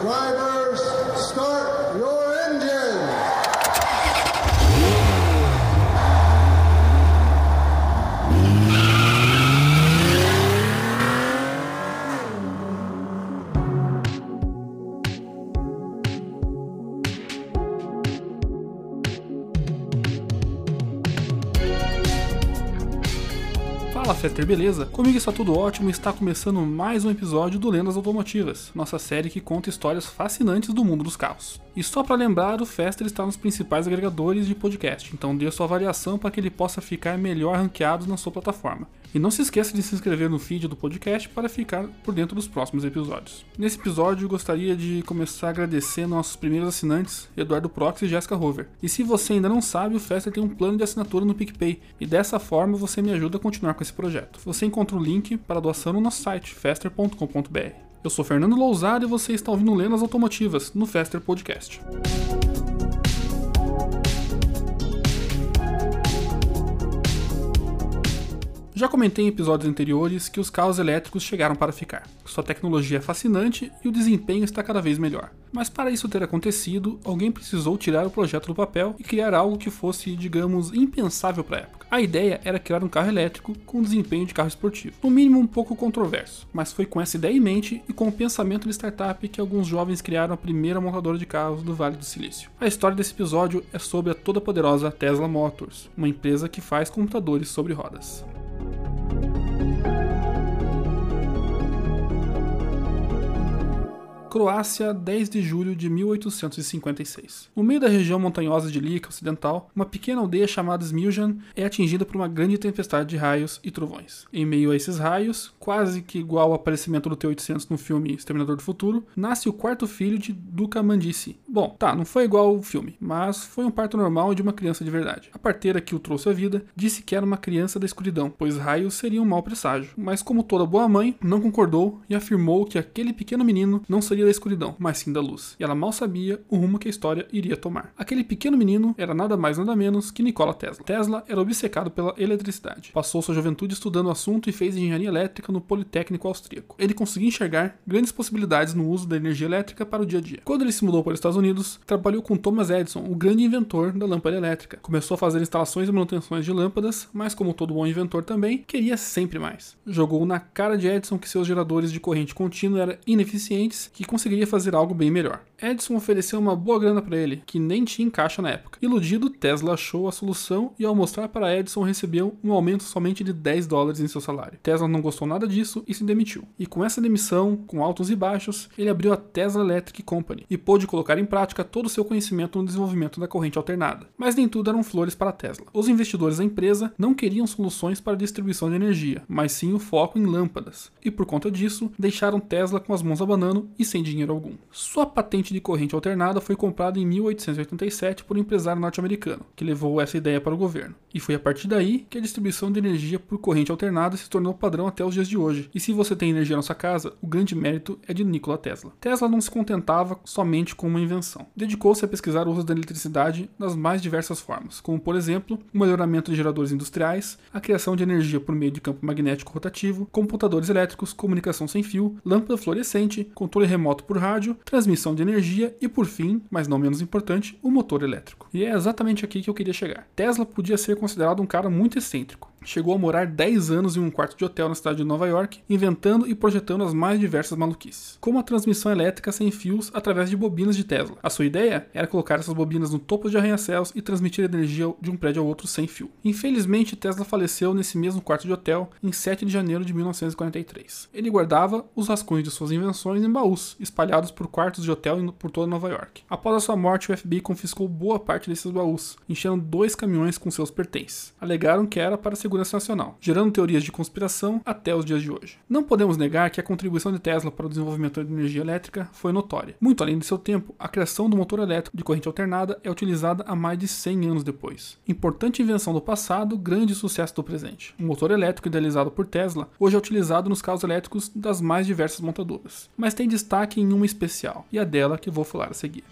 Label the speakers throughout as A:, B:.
A: Driver. Fetter, beleza? Comigo está tudo ótimo e está começando mais um episódio do Lendas Automotivas, nossa série que conta histórias fascinantes do mundo dos carros. E só para lembrar, o Fester está nos principais agregadores de podcast, então dê sua avaliação para que ele possa ficar melhor ranqueado na sua plataforma. E não se esqueça de se inscrever no feed do podcast para ficar por dentro dos próximos episódios. Nesse episódio, gostaria de começar agradecendo nossos primeiros assinantes, Eduardo Prox e Jessica Rover. E se você ainda não sabe, o Fester tem um plano de assinatura no PicPay, e dessa forma você me ajuda a continuar com esse projeto. Você encontra o link para doação no nosso site, fester.com.br. Eu sou Fernando Lousada e você está ouvindo Lendas Automotivas no Fester Podcast. Já comentei em episódios anteriores que os carros elétricos chegaram para ficar. Sua tecnologia é fascinante e o desempenho está cada vez melhor. Mas para isso ter acontecido, alguém precisou tirar o projeto do papel e criar algo que fosse, digamos, impensável para a época. A ideia era criar um carro elétrico com desempenho de carro esportivo, no mínimo um pouco controverso, mas foi com essa ideia em mente e com o pensamento de startup que alguns jovens criaram a primeira montadora de carros do Vale do Silício. A história desse episódio é sobre a toda poderosa Tesla Motors, uma empresa que faz computadores sobre rodas. Croácia, 10 de julho de 1856. No meio da região montanhosa de Lika Ocidental, uma pequena aldeia chamada Smiljan é atingida por uma grande tempestade de raios e trovões. Em meio a esses raios, quase que igual ao aparecimento do T-800 no filme Exterminador do Futuro, nasce o quarto filho de Duca Mandici. Bom, tá, não foi igual ao filme, mas foi um parto normal de uma criança de verdade. A parteira que o trouxe à vida disse que era uma criança da escuridão, pois raios seriam um mau presságio. Mas como toda boa mãe, não concordou e afirmou que aquele pequeno menino não seria da escuridão, mas sim da luz. E ela mal sabia o rumo que a história iria tomar. Aquele pequeno menino era nada mais nada menos que Nikola Tesla. Tesla era obcecado pela eletricidade. Passou sua juventude estudando o assunto e fez engenharia elétrica no Politécnico Austríaco. Ele conseguia enxergar grandes possibilidades no uso da energia elétrica para o dia a dia. Quando ele se mudou para os Estados Unidos, trabalhou com Thomas Edison, o grande inventor da lâmpada elétrica. Começou a fazer instalações e manutenções de lâmpadas, mas como todo bom inventor também, queria sempre mais. Jogou na cara de Edison que seus geradores de corrente contínua eram ineficientes, que conseguiria fazer algo bem melhor. Edison ofereceu uma boa grana para ele, que nem tinha em caixa na época. Iludido, Tesla achou a solução e ao mostrar para Edison recebeu um aumento somente de 10 dólares em seu salário. Tesla não gostou nada disso e se demitiu. E com essa demissão, com altos e baixos, ele abriu a Tesla Electric Company e pôde colocar em prática todo o seu conhecimento no desenvolvimento da corrente alternada. Mas nem tudo eram flores para Tesla. Os investidores da empresa não queriam soluções para distribuição de energia, mas sim o foco em lâmpadas. E por conta disso, deixaram Tesla com as mãos abanando e sem dinheiro algum. Sua patente de corrente alternada foi comprada em 1887 por um empresário norte-americano, que levou essa ideia para o governo. E foi a partir daí que a distribuição de energia por corrente alternada se tornou padrão até os dias de hoje. E se você tem energia na sua casa, o grande mérito é de Nikola Tesla. Tesla não se contentava somente com uma invenção. Dedicou-se a pesquisar o uso da eletricidade nas mais diversas formas, como por exemplo, o melhoramento de geradores industriais, a criação de energia por meio de campo magnético rotativo, computadores elétricos, comunicação sem fio, lâmpada fluorescente, controle remoto por rádio, transmissão de energia e, por fim, mas não menos importante, o motor elétrico. E é exatamente aqui que eu queria chegar. Tesla podia ser considerado um cara muito excêntrico. Chegou a morar 10 anos em um quarto de hotel na cidade de Nova York, inventando e projetando as mais diversas maluquices, como a transmissão elétrica sem fios através de bobinas de Tesla. A sua ideia era colocar essas bobinas no topo de arranha-céus e transmitir energia de um prédio ao outro sem fio. Infelizmente, Tesla faleceu nesse mesmo quarto de hotel em 7 de janeiro de 1943. Ele guardava os rascunhos de suas invenções em baús, espalhados por quartos de hotel por toda Nova York. Após a sua morte, o FBI confiscou boa parte desses baús, enchendo dois caminhões com seus pertences. Alegaram que era para segurança nacional, gerando teorias de conspiração até os dias de hoje. Não podemos negar que a contribuição de Tesla para o desenvolvimento da energia elétrica foi notória. Muito além de seu tempo, a criação do motor elétrico de corrente alternada é utilizada há mais de 100 anos depois. Importante invenção do passado, grande sucesso do presente. O motor elétrico idealizado por Tesla hoje é utilizado nos carros elétricos das mais diversas montadoras, mas tem destaque em uma especial, e a dela que vou falar a seguir.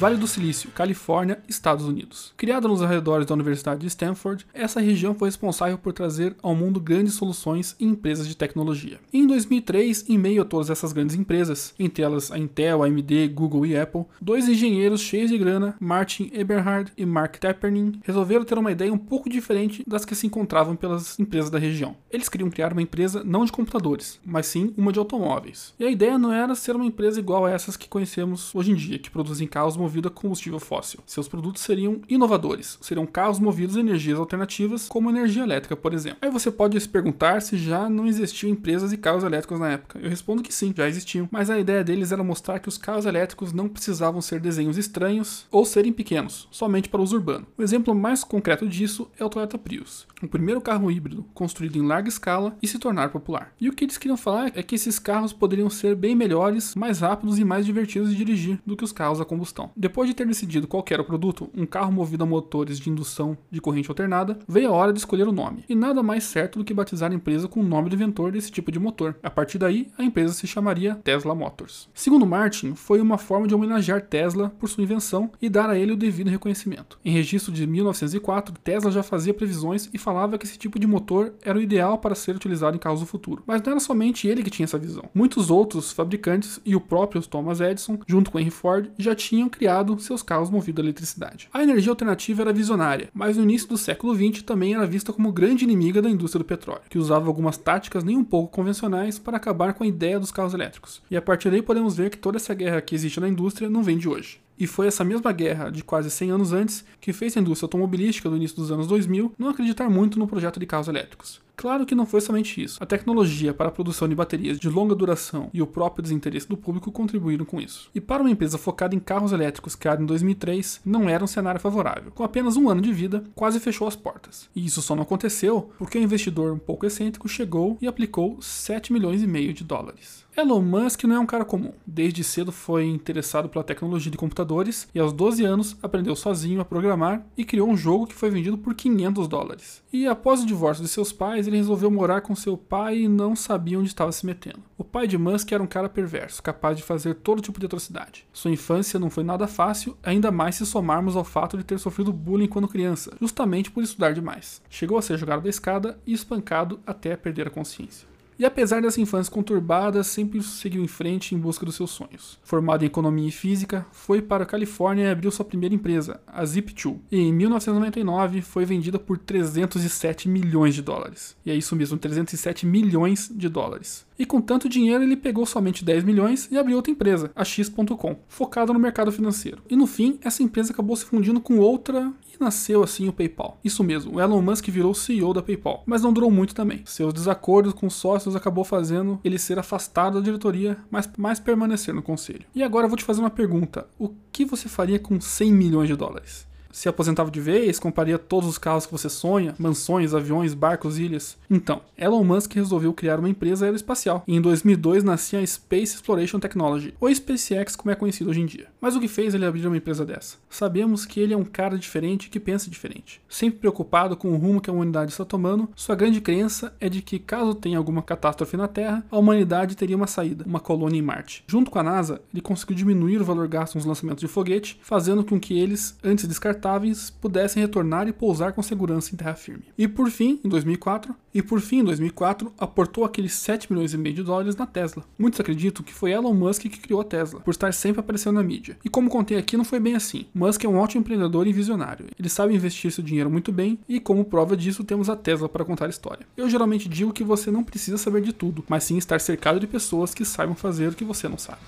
A: Vale do Silício, Califórnia, Estados Unidos. Criada nos arredores da Universidade de Stanford, essa região foi responsável por trazer ao mundo grandes soluções e empresas de tecnologia. Em 2003, em meio a todas essas grandes empresas, entre elas a Intel, AMD, Google e Apple, dois engenheiros cheios de grana, Martin Eberhard e Mark Tepperning, resolveram ter uma ideia um pouco diferente das que se encontravam pelas empresas da região. Eles queriam criar uma empresa não de computadores, mas sim uma de automóveis. E a ideia não era ser uma empresa igual a essas que conhecemos hoje em dia, que produzem carros movidos a combustível fóssil. Seus produtos seriam inovadores, seriam carros movidos a energias alternativas, como energia elétrica, por exemplo. Aí você pode se perguntar se já não existiam empresas e carros elétricos na época. Eu respondo que sim, já existiam, mas a ideia deles era mostrar que os carros elétricos não precisavam ser desenhos estranhos ou serem pequenos, somente para uso urbano. O exemplo mais concreto disso é o Toyota Prius, o primeiro carro híbrido construído em larga escala e se tornar popular. E o que eles queriam falar é que esses carros poderiam ser bem melhores, mais rápidos e mais divertidos de dirigir do que os carros a combustão. Depois de ter decidido qual era o produto, um carro movido a motores de indução de corrente alternada, veio a hora de escolher o nome. E nada mais certo do que batizar a empresa com o nome do inventor desse tipo de motor. A partir daí, a empresa se chamaria Tesla Motors. Segundo Martin, foi uma forma de homenagear Tesla por sua invenção e dar a ele o devido reconhecimento. Em registro de 1904, Tesla já fazia previsões e falava que esse tipo de motor era o ideal para ser utilizado em carros do futuro. Mas não era somente ele que tinha essa visão. Muitos outros fabricantes e o próprio Thomas Edison, junto com Henry Ford, já tinham criado seus carros movidos a eletricidade. A energia alternativa era visionária, mas no início do século XX também era vista como grande inimiga da indústria do petróleo, que usava algumas táticas nem um pouco convencionais para acabar com a ideia dos carros elétricos. E a partir daí podemos ver que toda essa guerra que existe na indústria não vem de hoje. E foi essa mesma guerra de quase 100 anos antes que fez a indústria automobilística do início dos anos 2000 não acreditar muito no projeto de carros elétricos. Claro que não foi somente isso. A tecnologia para a produção de baterias de longa duração e o próprio desinteresse do público contribuíram com isso. E para uma empresa focada em carros elétricos criada em 2003, não era um cenário favorável. Com apenas um ano de vida, quase fechou as portas. E isso só não aconteceu porque um investidor um pouco excêntrico chegou e aplicou 7 milhões e meio de dólares. Elon Musk não é um cara comum. Desde cedo foi interessado pela tecnologia de computadores e aos 12 anos aprendeu sozinho a programar e criou um jogo que foi vendido por 500 dólares. E após o divórcio de seus pais, ele resolveu morar com seu pai e não sabia onde estava se metendo. O pai de Musk era um cara perverso, capaz de fazer todo tipo de atrocidade. Sua infância não foi nada fácil, ainda mais se somarmos ao fato de ter sofrido bullying quando criança, justamente por estudar demais. Chegou a ser jogado da escada e espancado até perder a consciência. E apesar dessa infância conturbada, sempre seguiu em frente em busca dos seus sonhos. Formado em economia e física, foi para a Califórnia e abriu sua primeira empresa, a Zip2. E em 1999 foi vendida por 307 milhões de dólares. E é isso mesmo, 307 milhões de dólares. E com tanto dinheiro, ele pegou somente 10 milhões e abriu outra empresa, a X.com, focada no mercado financeiro. E no fim, essa empresa acabou se fundindo com outra e nasceu assim o PayPal. Isso mesmo, o Elon Musk virou CEO da PayPal, mas não durou muito também. Seus desacordos com sócios acabou fazendo ele ser afastado da diretoria, mas mais permanecer no conselho. E agora eu vou te fazer uma pergunta: o que você faria com 100 milhões de dólares? Se aposentava de vez, compraria todos os carros que você sonha, mansões, aviões, barcos, ilhas. Então, Elon Musk resolveu criar uma empresa aeroespacial e em 2002 nascia a Space Exploration Technology, ou SpaceX como é conhecido hoje em dia. Mas o que fez ele abrir uma empresa dessa? Sabemos que ele é um cara diferente que pensa diferente. Sempre preocupado com o rumo que a humanidade está tomando, sua grande crença é de que caso tenha alguma catástrofe na Terra, a humanidade teria uma saída, uma colônia em Marte. Junto com a NASA, ele conseguiu diminuir o valor gasto nos lançamentos de foguete, fazendo com que eles, antes descartar descartáveis pudessem retornar e pousar com segurança em terra firme. E por fim, em 2004, e por fim, em 2004, aportou aqueles 7 milhões e meio de dólares na Tesla. Muitos acreditam que foi Elon Musk que criou a Tesla, por estar sempre aparecendo na mídia. E como contei aqui, não foi bem assim. Musk é um ótimo empreendedor e visionário. Ele sabe investir seu dinheiro muito bem e como prova disso temos a Tesla para contar a história. Eu geralmente digo que você não precisa saber de tudo, mas sim estar cercado de pessoas que saibam fazer o que você não sabe.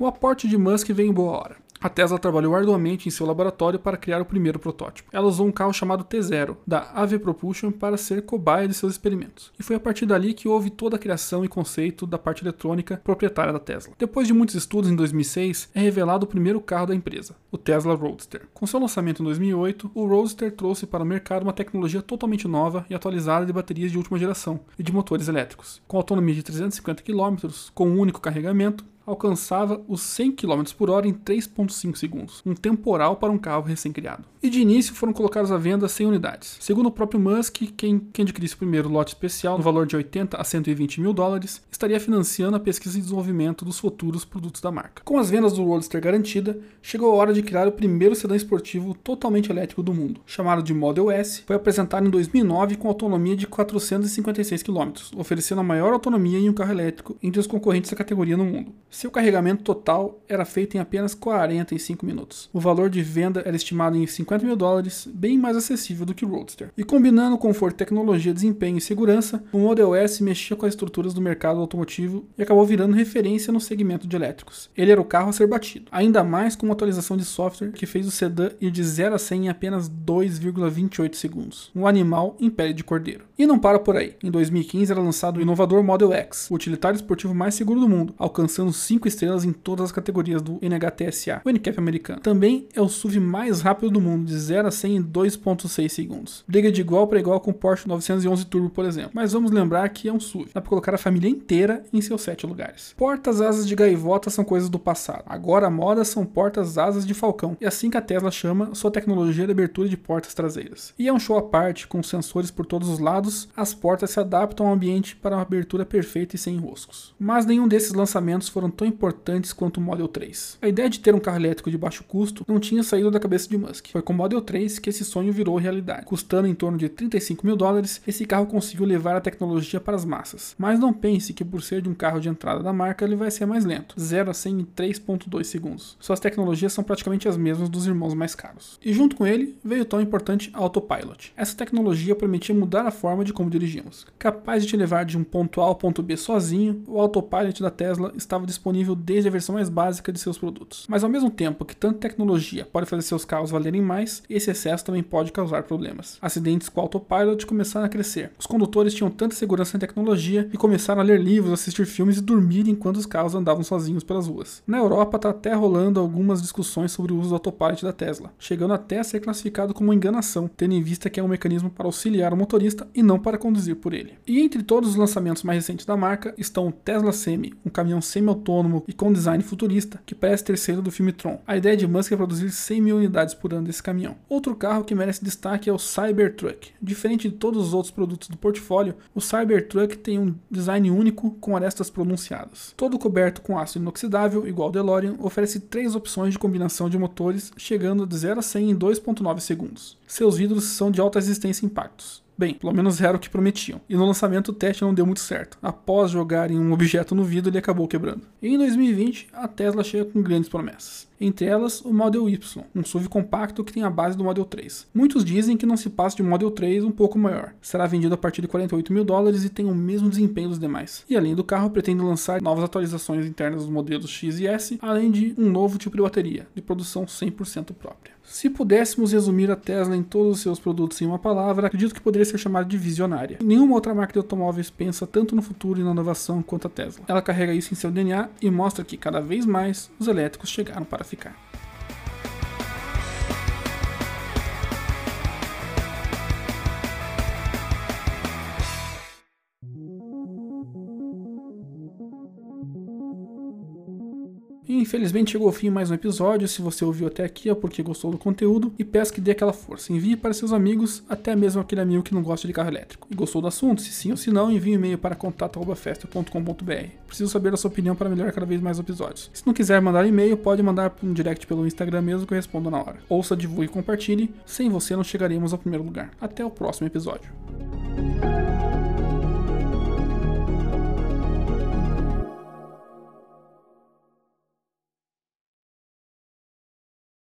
A: O aporte de Musk veio em boa hora. A Tesla trabalhou arduamente em seu laboratório para criar o primeiro protótipo. Ela usou um carro chamado T0, da AV Propulsion, para ser cobaia de seus experimentos. E foi a partir dali que houve toda a criação e conceito da parte eletrônica proprietária da Tesla. Depois de muitos estudos, em 2006, é revelado o primeiro carro da empresa, o Tesla Roadster. Com seu lançamento em 2008, o Roadster trouxe para o mercado uma tecnologia totalmente nova e atualizada de baterias de última geração e de motores elétricos. Com autonomia de 350 km, com um único carregamento, alcançava os 100 km por hora em 3,5 segundos, um temporal para um carro recém-criado. E de início foram colocados à venda 100 unidades. Segundo o próprio Musk, quem, quem adquirisse o primeiro lote especial, no valor de 80 a 120 mil dólares, estaria financiando a pesquisa e desenvolvimento dos futuros produtos da marca. Com as vendas do Roadster garantida, chegou a hora de criar o primeiro sedã esportivo totalmente elétrico do mundo. Chamado de Model S, foi apresentado em 2009 com autonomia de 456 km, oferecendo a maior autonomia em um carro elétrico entre os concorrentes da categoria no mundo. Seu carregamento total era feito em apenas 45 minutos. O valor de venda era estimado em 50 mil dólares, bem mais acessível do que o Roadster. E combinando conforto, tecnologia, desempenho e segurança, o Model S mexia com as estruturas do mercado automotivo e acabou virando referência no segmento de elétricos. Ele era o carro a ser batido, ainda mais com uma atualização de software que fez o sedã ir de 0 a 100 em apenas 2,28 segundos. Um animal em pele de cordeiro. E não para por aí. Em 2015 era lançado o inovador Model X, o utilitário esportivo mais seguro do mundo, alcançando 5 estrelas em todas as categorias do NHTSA, o NCAP americano. Também é o SUV mais rápido do mundo, de 0 a 100 em 2.6 segundos. Briga de igual para igual com o Porsche 911 Turbo, por exemplo. Mas vamos lembrar que é um SUV. Dá para colocar a família inteira em seus 7 lugares. Portas asas de gaivota são coisas do passado. Agora a moda são portas asas de falcão. E assim que a Tesla chama sua tecnologia de abertura de portas traseiras. E é um show à parte, com sensores por todos os lados, as portas se adaptam ao ambiente para uma abertura perfeita e sem enroscos. Mas nenhum desses lançamentos foram tão importantes quanto o Model 3. A ideia de ter um carro elétrico de baixo custo não tinha saído da cabeça de Musk. Foi com o Model 3 que esse sonho virou realidade. Custando em torno de 35 mil dólares, esse carro conseguiu levar a tecnologia para as massas. Mas não pense que por ser de um carro de entrada da marca, ele vai ser mais lento. 0 a 100 em 3.2 segundos. Suas tecnologias são praticamente as mesmas dos irmãos mais caros. E junto com ele, veio o tão importante Autopilot. Essa tecnologia permitia mudar a forma de como dirigimos. Capaz de te levar de um ponto A ao ponto B sozinho, o Autopilot da Tesla estava disponível desde a versão mais básica de seus produtos. Mas ao mesmo tempo que tanta tecnologia pode fazer seus carros valerem mais, esse excesso também pode causar problemas. Acidentes com Autopilot começaram a crescer. Os condutores tinham tanta segurança em tecnologia e começaram a ler livros, assistir filmes e dormir enquanto os carros andavam sozinhos pelas ruas. Na Europa está até rolando algumas discussões sobre o uso do Autopilot da Tesla, chegando até a ser classificado como enganação, tendo em vista que é um mecanismo para auxiliar o motorista e não para conduzir por ele. E entre todos os lançamentos mais recentes da marca estão o Tesla Semi, um caminhão semi-autônomo e com design futurista, que parece ter sido do filme Tron. A ideia de Musk é produzir 100 mil unidades por ano desse caminhão. Outro carro que merece destaque é o Cybertruck. Diferente de todos os outros produtos do portfólio, o Cybertruck tem um design único com arestas pronunciadas. Todo coberto com aço inoxidável, igual ao DeLorean, oferece três opções de combinação de motores, chegando de 0 a 100 em 2.9 segundos. Seus vidros são de alta resistência a impactos. Bem, pelo menos era o que prometiam. E no lançamento o teste não deu muito certo. Após jogarem um objeto no vidro, ele acabou quebrando. Em 2020, a Tesla chega com grandes promessas. Entre elas, o Model Y, um SUV compacto que tem a base do Model 3. Muitos dizem que não se passa de um Model 3 um pouco maior. Será vendido a partir de 48 mil dólares e tem o mesmo desempenho dos demais. E além do carro, pretende lançar novas atualizações internas dos modelos X e S, além de um novo tipo de bateria, de produção 100% própria. Se pudéssemos resumir a Tesla em todos os seus produtos em uma palavra, acredito que poderia ser chamada de visionária. Nenhuma outra marca de automóveis pensa tanto no futuro e na inovação quanto a Tesla. Ela carrega isso em seu DNA e mostra que cada vez mais os elétricos chegaram para ficar. Infelizmente chegou ao fim mais um episódio. Se você ouviu até aqui é porque gostou do conteúdo e peço que dê aquela força. Envie para seus amigos, até mesmo aquele amigo que não gosta de carro elétrico. E gostou do assunto? Se sim ou se não, envie um e-mail para contato.festa.com.br. Preciso saber a sua opinião para melhorar cada vez mais episódios. Se não quiser mandar e-mail, pode mandar um direct pelo Instagram mesmo que eu respondo na hora. Ouça, divulgue e compartilhe. Sem você não chegaremos ao primeiro lugar. Até o próximo episódio.